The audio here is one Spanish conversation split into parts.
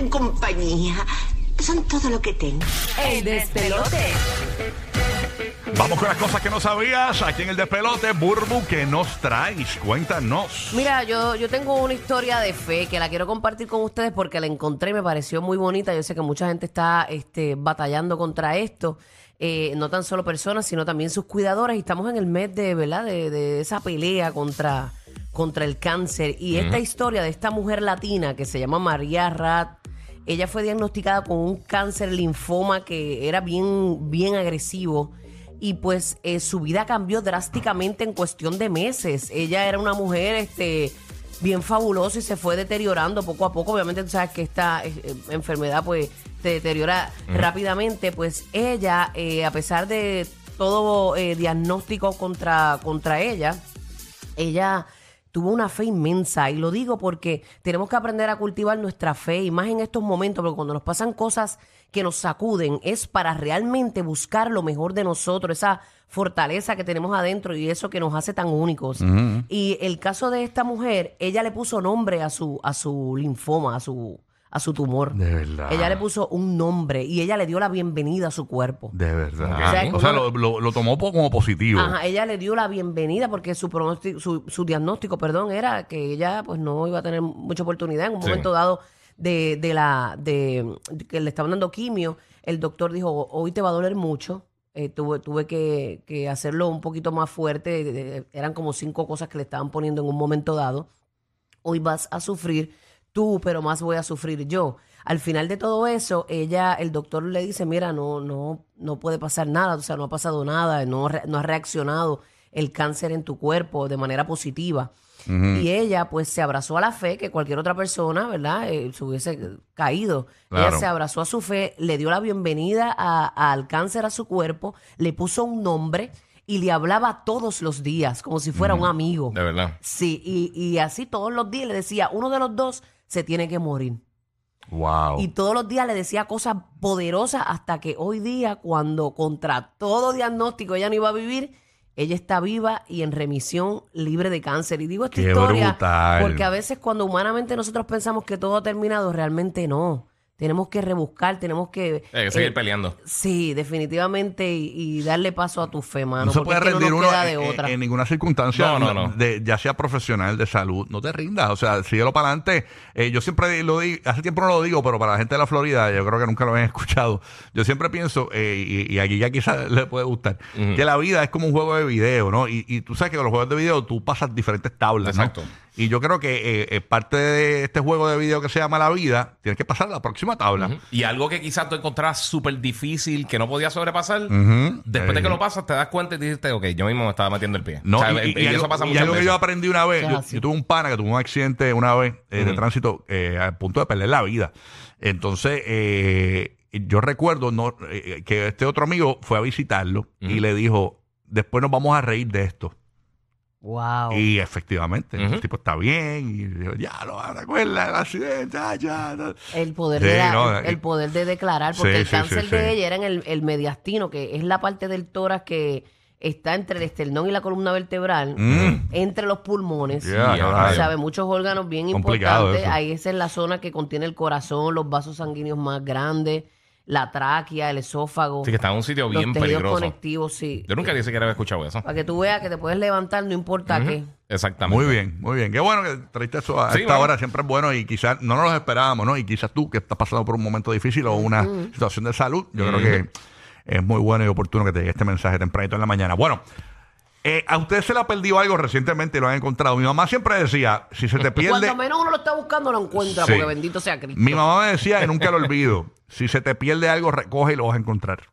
hacen compañía. Son todo lo que tengo. El despelote. Vamos con las cosas que no sabías. Aquí en el despelote, Burbu, que nos traes? Cuéntanos. Mira, yo, yo tengo una historia de fe que la quiero compartir con ustedes porque la encontré y me pareció muy bonita. Yo sé que mucha gente está este, batallando contra esto. Eh, no tan solo personas, sino también sus cuidadores. Y estamos en el mes de, ¿verdad? De, de esa pelea contra, contra el cáncer. Y esta historia de esta mujer latina que se llama María Rat, ella fue diagnosticada con un cáncer linfoma que era bien, bien agresivo. Y pues eh, su vida cambió drásticamente en cuestión de meses. Ella era una mujer este, bien fabulosa y se fue deteriorando poco a poco. Obviamente tú sabes que esta eh, eh, enfermedad pues se deteriora rápidamente. Pues ella, eh, a pesar de todo diagnóstico contra, contra ella, ella tuvo una fe inmensa y lo digo porque tenemos que aprender a cultivar nuestra fe y más en estos momentos, porque cuando nos pasan cosas que nos sacuden es para realmente buscar lo mejor de nosotros, esa fortaleza que tenemos adentro y eso que nos hace tan únicos. Y el caso de esta mujer, ella le puso nombre a su a su linfoma, a su a su tumor. De verdad. Ella le puso un nombre y ella le dio la bienvenida a su cuerpo. De verdad. O sea, O sea, uno- lo, lo- lo tomó po- como positivo. Ajá, ella le dio la bienvenida porque su pronóstico, su, su diagnóstico, perdón, era que ella pues no iba a tener mucha oportunidad en un Sí. momento dado de, de la de, de que le estaban dando quimio. El doctor dijo hoy te va a doler mucho. Eh, tuve tuve que, que hacerlo un poquito más fuerte. de- de- eran como cinco cosas que le estaban poniendo en un momento dado. Hoy vas a sufrir tú, pero más voy a sufrir yo. Al final de todo eso, ella, el doctor le dice, mira, no, no, no puede pasar nada, o sea, no ha pasado nada, no, no ha reaccionado el cáncer en tu cuerpo de manera positiva. Y ella, pues, se abrazó a la fe que cualquier otra persona, ¿verdad? Eh, se hubiese caído. Claro. Ella se abrazó a su fe, le dio la bienvenida a- al cáncer a su cuerpo, le puso un nombre y le hablaba todos los días, como si fuera un amigo. De verdad. Sí, y, y así todos los días le decía, uno de los dos se tiene que morir. Wow. Y todos los días le decía cosas poderosas hasta que hoy día, cuando contra todo diagnóstico ella no iba a vivir, ella está viva y en remisión, libre de cáncer. Y digo esta Qué historia brutal. porque a veces cuando humanamente nosotros pensamos que todo ha terminado, realmente no. Tenemos que rebuscar, tenemos que... Hay que seguir eh, peleando. Sí, definitivamente, y, y darle paso a tu fe, mano. no se puede es que no rendir nos uno queda de en, otra. en ninguna circunstancia, No, no, no. De, ya sea profesional, de salud, no te rindas. O sea, síguelo para adelante. Eh, yo siempre lo digo, hace tiempo no lo digo, pero para la gente de la Florida, yo creo que nunca lo habían escuchado. Yo siempre pienso, eh, y, y aquí ya quizás le puede gustar, que la vida es como un juego de video, ¿no? Y, y tú sabes que con los juegos de video tú pasas diferentes tablas, ¿no? Y yo creo que eh, eh, parte de este juego de video que se llama La Vida, tienes que pasar a la próxima tabla. Y algo que quizás tú encontrabas súper difícil, que no podías sobrepasar, Ujú. después de que Eh. lo pasas, te das cuenta y dices, ok, yo mismo me estaba metiendo el pie. No, O sea, y, y- y algo, eso pasa y algo que veces. yo aprendí una vez, Eso yo, es así. yo tuve un pana que tuvo un accidente una vez eh, de Ujú. tránsito eh, a punto de perder la vida. Entonces, eh, yo recuerdo no, eh, que este otro amigo fue a visitarlo y Ujú. le dijo, después nos vamos a reír de esto. Wow. Y efectivamente, Ujú. el tipo está bien y dijo, ya, lo recuerda el accidente, ya, ya. no". El poder, Sí, de la- no, el, eh, el poder de declarar, porque sí, el sí, cáncer sí, de sí. ella era en el, el mediastino, que es la parte del tórax que está entre el esternón y la columna vertebral, Mm. entre los pulmones. Ya. Muchos órganos bien Complicado importantes. eso. Ahí esa es la zona que contiene el corazón, los vasos sanguíneos más grandes, la tráquea, el esófago. Sí, que está en un sitio los bien tejidos peligroso. conectivos, sí. Yo nunca ni siquiera había escuchado eso. Para que tú veas que te puedes levantar, no importa qué. Exactamente. Muy bien, muy bien. Qué bueno que traiste eso a Sí, esta bueno. hora. Siempre es bueno y quizás no nos lo esperábamos, ¿no? Y quizás tú que estás pasando por un momento difícil o una situación de salud, yo creo que es muy bueno y oportuno que te llegue este mensaje tempranito en la mañana. Bueno, eh, a usted se le ha perdido algo recientemente y lo han encontrado. Mi mamá siempre decía, si se te pierde... Cuando menos uno lo está buscando, lo encuentra, Sí. porque bendito sea Cristo. Mi mamá me decía, y nunca lo olvido, si se te pierde algo, recoge y lo vas a encontrar.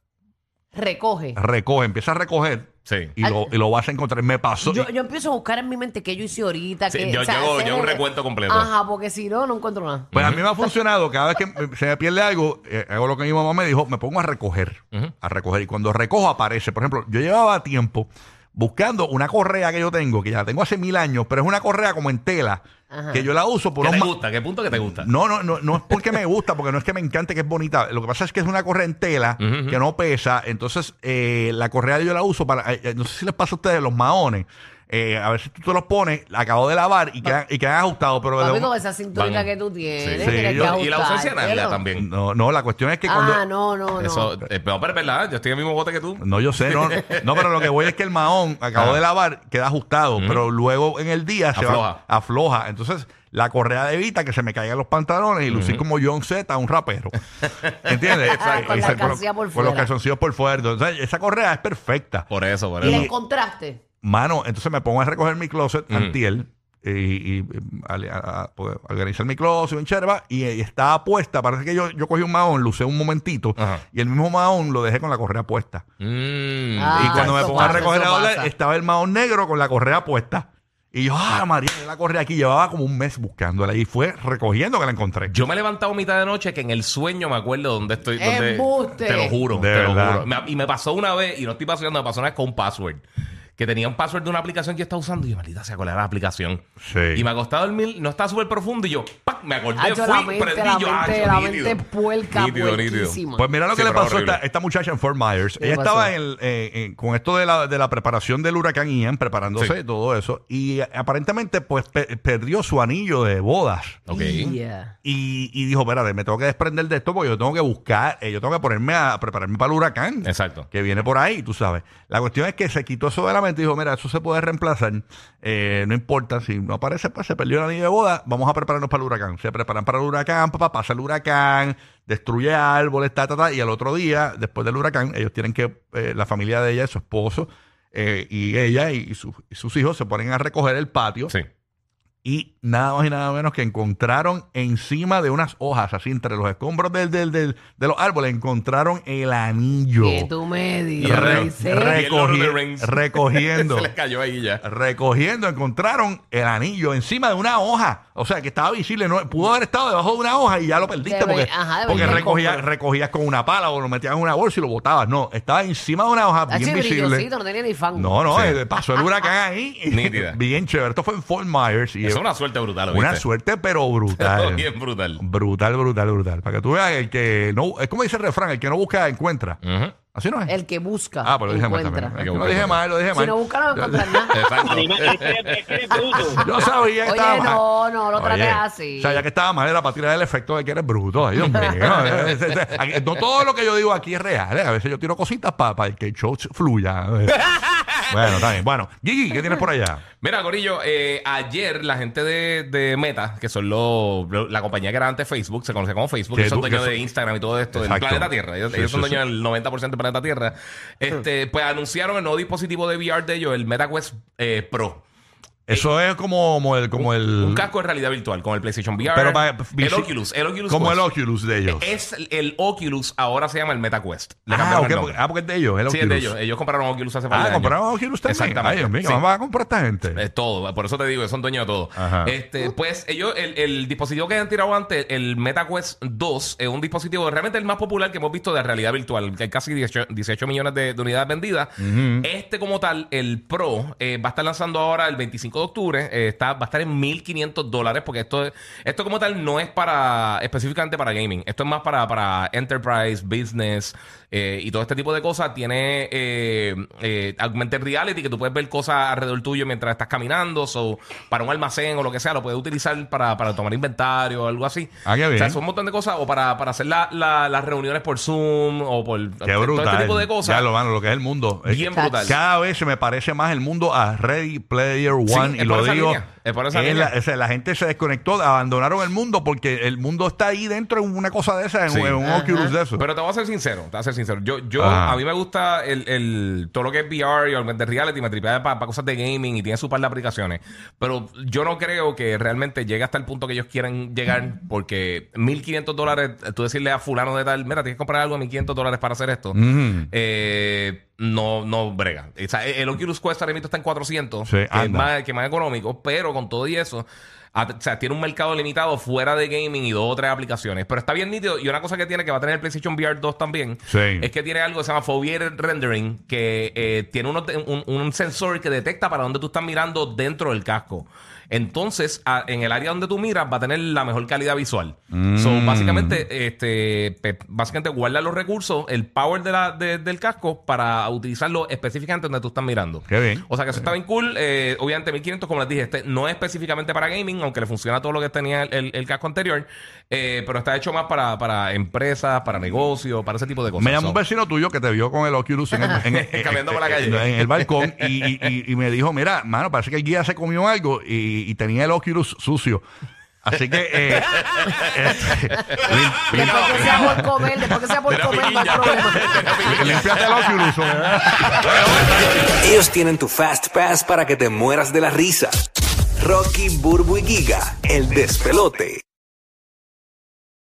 Recoge. Recoge, empieza a recoger Sí. y, lo, y lo vas a encontrar. Me pasó. Yo, yo empiezo a buscar en mi mente qué yo hice ahorita. Sí, que, yo- o sea, yo un recuento completo. Ajá, porque si no, no encuentro nada. Pues a mí me ha funcionado. Cada vez que se me pierde algo, eh, hago lo que mi mamá me dijo, me pongo a recoger. A recoger. Y cuando recojo aparece. Por ejemplo, yo llevaba tiempo buscando una correa que yo tengo, que ya la tengo hace mil años, pero es una correa como en tela, Ajá. que yo la uso por ¿Qué te unos ma- gusta? ¿Qué punto que te gusta? No, no, no, no es porque me gusta, porque no es que me encante que es bonita. Lo que pasa es que es una correa en tela Ujú, ujú. que no pesa. Entonces, eh, la correa yo la uso para. eh, eh, no sé si les pasa a ustedes los maones. Eh, a veces tú te los pones, acabo de lavar y quedan, y quedan ajustados, pero Papi, con esa cinturita Van- que tú tienes, Sí. tienes Sí, que yo- Y la ausencia de ajustártelo. también. no, no, la cuestión es que cuando Ah, no, no, no. Eso, eh, pero, pero es verdad, yo estoy en el mismo bote que tú. No, yo sé, no, no, pero lo que voy es que el mahón, acabo Ajá. de lavar, queda ajustado, pero luego en el día se Afloja. va, afloja. Entonces, la correa evita que se me caigan los pantalones y lucir como John Z, un rapero. ¿Entiendes? Con la Esa- alcancía por Con los fuera. calzoncillos por fuera. Entonces, esa correa es perfecta. Por eso, por ¿Y la eso. encontraste? Mano, entonces me pongo a recoger mi closet Ujú. antiel y, y, a, a- a- pues, organizar mi closet en cherva y, y estaba puesta. Parece que yo, yo cogí un mahón, lo usé un momentito Ajá. y el mismo mahón lo dejé con la correa puesta. Mm, Ah, y cuando me pongo a recoger eso a doblar, pasa. estaba el mahón negro con la correa puesta. Y yo, ah, María, yo la correa aquí. Llevaba como un mes buscándola y fue recogiendo que la encontré. Yo me he levantado mitad de noche que en el sueño me acuerdo dónde estoy. Dónde. Te lo juro, De te lo juro. Me- y me pasó una vez, y no estoy pasando, me pasó una vez con un password. Que tenía un password de una aplicación que yo estaba usando y yo, maldita sea, ¿cuál era la aplicación? Sí. Y me acostaba a dormir, no estaba súper profundo y yo, Me acordé, Hacho, fui, la mente, prendí la yo, mente, ¡acho, la nítido! mente puerca, Nítido, nítido. puerquísima. Pues mira lo que Sí, le pero pasó a esta, horrible. esta muchacha en Fort Myers. ¿Qué Ella pasó? estaba en el- eh, con esto de la, de la preparación del huracán Ian, preparándose Sí. todo eso. Y eh, aparentemente, pues pe- perdió su anillo de bodas. Ok. Yeah. Y, y dijo, espérate, me tengo que desprender de esto porque yo tengo que buscar, eh, yo tengo que ponerme a prepararme para el huracán. Exacto. Que viene por ahí, tú sabes. La cuestión es que se quitó eso de la mente y dijo, mira, eso se puede reemplazar. Eh, no importa, si no aparece, pues se perdió el anillo de boda, vamos a prepararnos para el huracán. Se preparan para el huracán, papá, pasa el huracán, destruye árboles, ta, ta, ta, y al otro día, después del huracán, ellos tienen que, eh, la familia de ella, su esposo, eh, y ella y, sus- hijos se ponen a recoger el patio. Y nada más y nada menos que encontraron encima de unas hojas, así entre los escombros del, del- del- de los árboles, encontraron el anillo. Que tú me Y digas. re- dice. re- y el Lord of the recogi- recogiendo. Se les cayó ahí ya. Recogiendo, encontraron el anillo encima de una hoja. O sea, que estaba visible. No, pudo haber estado debajo de una hoja y ya lo perdiste Debe- porque, ajá, porque recogías, recogías con una pala o lo metías en una bolsa y lo botabas. No, estaba encima de una hoja Hacho, bien visible. no tenía ni fan. No, no, Sí. eh, pasó el huracán ahí. Nítida. bien chévere. Esto fue en Fort Myers. Y Eso es una suerte brutal, una ¿oíste? suerte, pero brutal. Bien brutal. Brutal, brutal, brutal. Para que tú veas el que no. Es como dice el refrán: el que no busca, encuentra. Ujú. Así no es. El que busca. ah, pero lo dije mal encuentra. también. Lo dije mal, lo dije mal. Si no busca, no va a encontrar nada. Exacto. Anima- es que eres- es que eres bruto. Yo sabía que estaba Oye, mal. no, no lo trates así. Sabía que estaba mal, era para tirar el efecto de que eres bruto. Ay, Dios mío. Es- es- es- aquí- no todo lo que yo digo aquí es real. ¿eh? A veces yo tiro cositas para que el show fluya. bueno, está bien. Bueno, Gigi, ¿qué tienes por allá? Mira, Corillo, eh, ayer la gente de, de Meta, que son los, lo- la compañía que era antes Facebook, se conoce como Facebook, Que ellos son que dueños son- de Instagram y todo esto, del Exacto. planeta Tierra. Ellos, Sí, ellos son sí, dueños del 90% del planeta Tierra. Este, pues anunciaron el nuevo dispositivo de VR de ellos, el MetaQuest eh, Pro. Eso es como, como el. Como el Un casco de realidad virtual con el PlayStation VR. Pero para- el Oculus, el Oculus Como el. Oculus de ellos. Es el Oculus, ahora se llama el MetaQuest. Le ah, el porque, ah, porque es de ellos. El Sí, Oculus. es de ellos. Ellos compraron Oculus hace Ah, años. compraron Oculus también. Exactamente. Ay, mío, Sí. ¿qué más va a comprar esta gente? Es todo, por eso te digo, son dueños de todo. Ajá. Este, pues ellos, el, el dispositivo que han tirado antes, el MetaQuest 2, es un dispositivo realmente el más popular que hemos visto de realidad virtual, que hay casi 18, 18 millones de, de unidades vendidas. Este como tal, el Pro, eh, va a estar lanzando ahora el 25 de octubre, eh, está, va a estar en 1.500 dólares, porque esto, esto como tal no es para específicamente para gaming, esto es más para, para enterprise, business eh, y todo este tipo de cosas. Tiene eh, eh, augmented reality, que tú puedes ver cosas alrededor tuyo mientras estás caminando, o para un almacén o lo que sea, lo puedes utilizar para, para tomar inventario o algo así. Ah, qué O sea, bien. son un montón de cosas, o para, para hacer la- la- las reuniones por Zoom, o por Qué todo brutal. este tipo de cosas. Ya lo, mano, lo que es el mundo. Es- Bien brutal. Cada vez se me parece más el mundo a Ready Player One. Es y lo digo. línea, es por esa es línea. La, o sea, la gente se desconectó, abandonaron el mundo porque el mundo está ahí dentro en una cosa de esa, en, Sí. en un Ajá. Oculus de eso. Pero te voy a ser sincero, te voy a ser sincero. Yo, yo Ajá. a mí me gusta el, el- todo lo que es VR y augmented reality, me tripea para cosas de gaming y tiene su par de aplicaciones. Pero yo no creo que realmente llegue hasta el punto que ellos quieren llegar, porque 1500 dólares, tú decirle a fulano de tal, mira, tienes que comprar algo de 1500 dólares para hacer esto. Ujú. Eh, no, no brega. O sea, el Oculus Quest ahora mismo está en 400, Sí, que, es anda. más, que es más económico, pero con todo y eso, o sea, tiene un mercado limitado fuera de gaming y dos o tres aplicaciones. Pero está bien nítido. Y una cosa que tiene que va a tener el PlayStation VR 2 también Sí. es que tiene algo que se llama Foveated Rendering, que eh, tiene un, un sensor que detecta para dónde tú estás mirando dentro del casco. Entonces, a- en el área donde tú miras va a tener la mejor calidad visual. Mm. So, básicamente, este, básicamente guarda los recursos, el power de la, de- del casco para utilizarlo específicamente donde tú estás mirando. Qué bien. O sea que eso está bien cool. Eh, obviamente 1500, como les dije, este no es específicamente para gaming, aunque le funciona todo lo que tenía el, el- el casco anterior, eh, pero está hecho más para, para empresas, para negocios, para ese tipo de cosas. Me llamó un vecino tuyo que te vio con el Oculus en el, en el- Caminando por la calle. en el balcón y, y- y- y me dijo, mira, mano, parece que el guía se comió algo y, y tenía el Oculus sucio. Así que... eh, este, lim- lim- Después que sea por comer, después que sea por comer, no hay problema. Límpiate el Oculus. ¿verdad? Ellos tienen tu Fast Pass para que te mueras de la risa. Rocky, Burbu y Giga, el despelote.